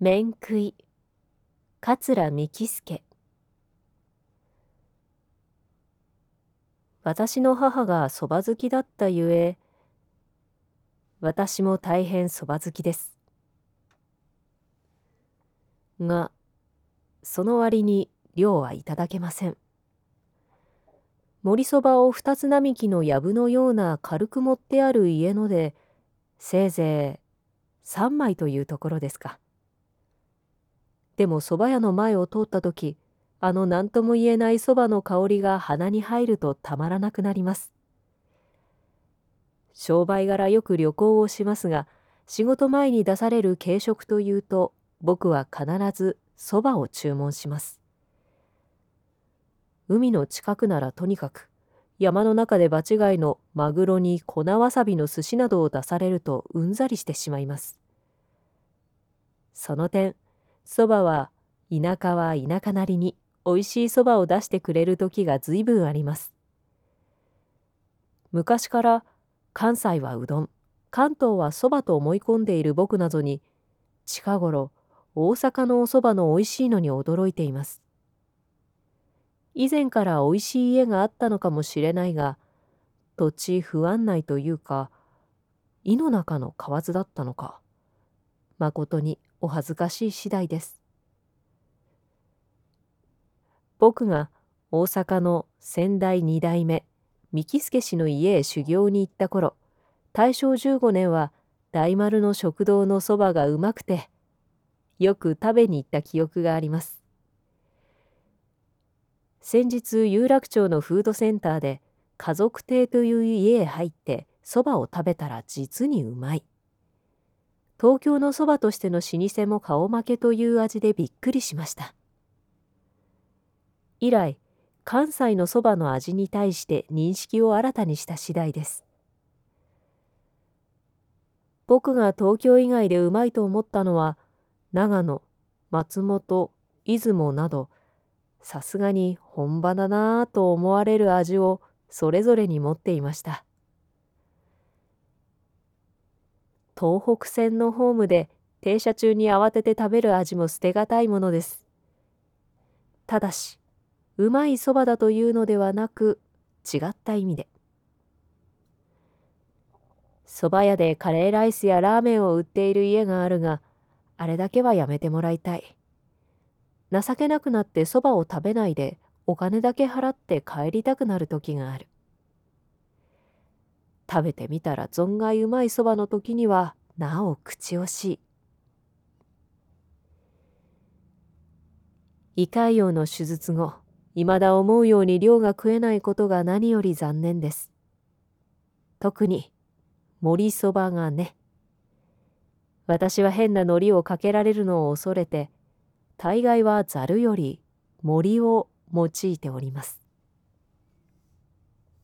面食い。桂幹助。私の母がそば好きだったゆえ私も大変そば好きです。がその割に量はいただけません。盛りそばを二つ並木の藪のような軽く持ってある家のでせいぜい三枚というところですか。でも蕎麦屋の前を通った時あの何とも言えない蕎麦の香りが鼻に入るとたまらなくなります。商売柄よく旅行をしますが、仕事前に出される軽食というと、僕は必ず蕎麦を注文します。海の近くならとにかく、山の中で場違いのマグロに粉わさびの寿司などを出されるとうんざりしてしまいます。その点、蕎麦は田舎は田舎なりに美味しいそばを出してくれる時が随分あります。昔から関西はうどん、関東はそばと思い込んでいる僕などに、近頃大阪のおそばの美味しいのに驚いています。以前から美味しい家があったのかもしれないが、土地不安内というか、井の中の蛙だったのか、まことにお恥ずかしい次第です。僕が大阪の先代二代目三木助氏の家へ修行に行った頃大正15年は大丸の食堂のそばがうまくてよく食べに行った記憶があります先日有楽町のフードセンターで家族亭という家へ入ってそばを食べたら実にうまい東京のそばとしての老舗も顔負けという味でびっくりしました。以来関西のそばの味に対して認識を新たにした次第です。僕が東京以外でうまいと思ったのは長野松本出雲などさすがに本場だなぁと思われる味をそれぞれに持っていました。東北線のホームで停車中に慌てて食べる味も捨てがたいものです。ただしうまいそばだというのではなく違った意味で。そば屋でカレーライスやラーメンを売っている家があるがあれだけはやめてもらいたい。情けなくなってそばを食べないでお金だけ払って帰りたくなる時がある。食べてみたら存外うまいそばの時にはなお口惜しい胃潰瘍の手術後未だ思うように量が食えないことが何より残念です。特に、盛りそばがね。私は変な海苔をかけられるのを恐れて、大概はざるより森を用いております。